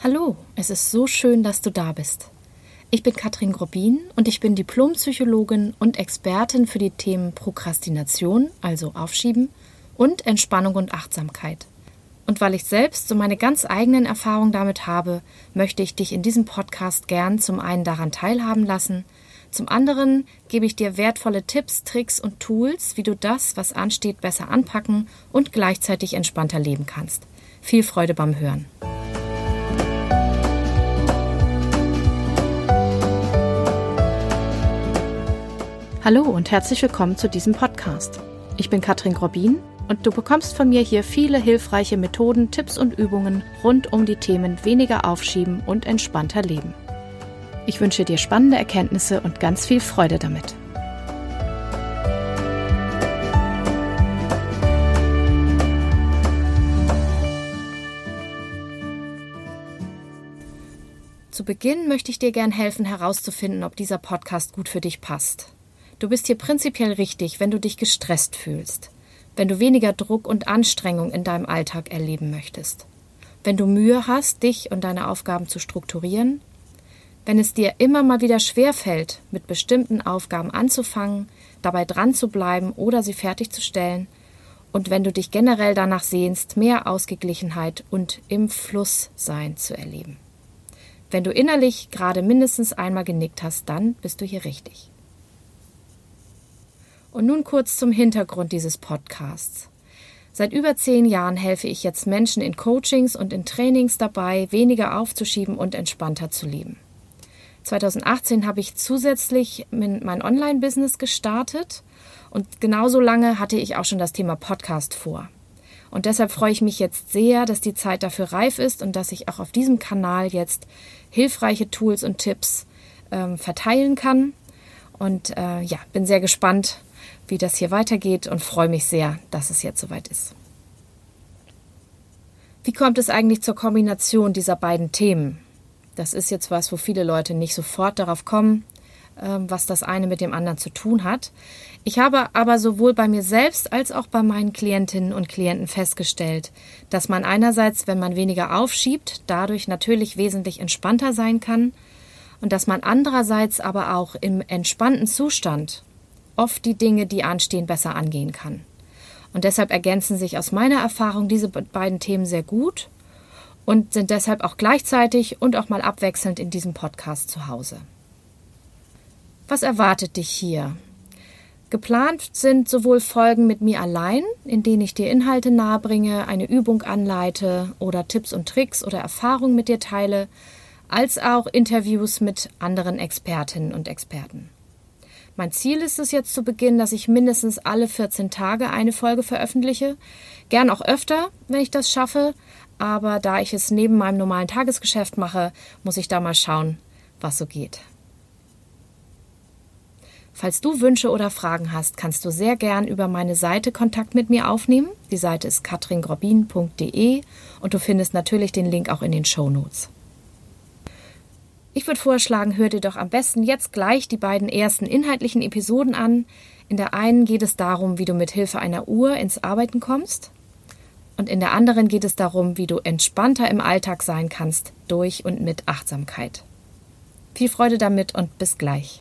Hallo, es ist so schön, dass du da bist. Ich bin Katrin Grobin und ich bin Diplompsychologin und Expertin für die Themen Prokrastination, also Aufschieben, und Entspannung und Achtsamkeit. Und weil ich selbst so meine ganz eigenen Erfahrungen damit habe, möchte ich dich in diesem Podcast gern zum einen daran teilhaben lassen, zum anderen gebe ich dir wertvolle Tipps, Tricks und Tools, wie du das, was ansteht, besser anpacken und gleichzeitig entspannter leben kannst. Viel Freude beim Hören. Hallo und herzlich willkommen zu diesem Podcast. Ich bin Katrin Grobin und du bekommst von mir hier viele hilfreiche Methoden, Tipps und Übungen rund um die Themen weniger aufschieben und entspannter leben. Ich wünsche dir spannende Erkenntnisse und ganz viel Freude damit. Zu Beginn möchte ich dir gern helfen herauszufinden, ob dieser Podcast gut für dich passt. Du bist hier prinzipiell richtig, wenn du dich gestresst fühlst, wenn du weniger Druck und Anstrengung in deinem Alltag erleben möchtest, wenn du Mühe hast, dich und deine Aufgaben zu strukturieren, wenn es dir immer mal wieder schwerfällt, mit bestimmten Aufgaben anzufangen, dabei dran zu bleiben oder sie fertigzustellen, und wenn du dich generell danach sehnst, mehr Ausgeglichenheit und im Fluss sein zu erleben. Wenn du innerlich gerade mindestens einmal genickt hast, dann bist du hier richtig. Und nun kurz zum Hintergrund dieses Podcasts. Seit über zehn Jahren helfe ich jetzt Menschen in Coachings und in Trainings dabei, weniger aufzuschieben und entspannter zu leben. 2018 habe ich zusätzlich mein Online-Business gestartet und genauso lange hatte ich auch schon das Thema Podcast vor. Und deshalb freue ich mich jetzt sehr, dass die Zeit dafür reif ist und dass ich auch auf diesem Kanal jetzt hilfreiche Tools und Tipps ähm, verteilen kann. Und äh, ja, bin sehr gespannt, wie das hier weitergeht und freue mich sehr, dass es jetzt soweit ist. Wie kommt es eigentlich zur Kombination dieser beiden Themen? Das ist jetzt was, wo viele Leute nicht sofort darauf kommen, ähm, was das eine mit dem anderen zu tun hat. Ich habe aber sowohl bei mir selbst als auch bei meinen Klientinnen und Klienten festgestellt, dass man einerseits, wenn man weniger aufschiebt, dadurch natürlich wesentlich entspannter sein kann und dass man andererseits aber auch im entspannten Zustand oft die Dinge, die anstehen, besser angehen kann. Und deshalb ergänzen sich aus meiner Erfahrung diese beiden Themen sehr gut und sind deshalb auch gleichzeitig und auch mal abwechselnd in diesem Podcast zu Hause. Was erwartet dich hier? Geplant sind sowohl Folgen mit mir allein, in denen ich dir Inhalte nahebringe, eine Übung anleite oder Tipps und Tricks oder Erfahrungen mit dir teile, als auch Interviews mit anderen Expertinnen und Experten. Mein Ziel ist es jetzt zu Beginn, dass ich mindestens alle 14 Tage eine Folge veröffentliche. Gern auch öfter, wenn ich das schaffe. Aber da ich es neben meinem normalen Tagesgeschäft mache, muss ich da mal schauen, was so geht. Falls du Wünsche oder Fragen hast, kannst du sehr gern über meine Seite Kontakt mit mir aufnehmen. Die Seite ist katringrobin.de und du findest natürlich den Link auch in den Show Notes. Ich würde vorschlagen, hör dir doch am besten jetzt gleich die beiden ersten inhaltlichen Episoden an. In der einen geht es darum, wie du mit Hilfe einer Uhr ins Arbeiten kommst. Und in der anderen geht es darum, wie du entspannter im Alltag sein kannst durch und mit Achtsamkeit. Viel Freude damit und bis gleich.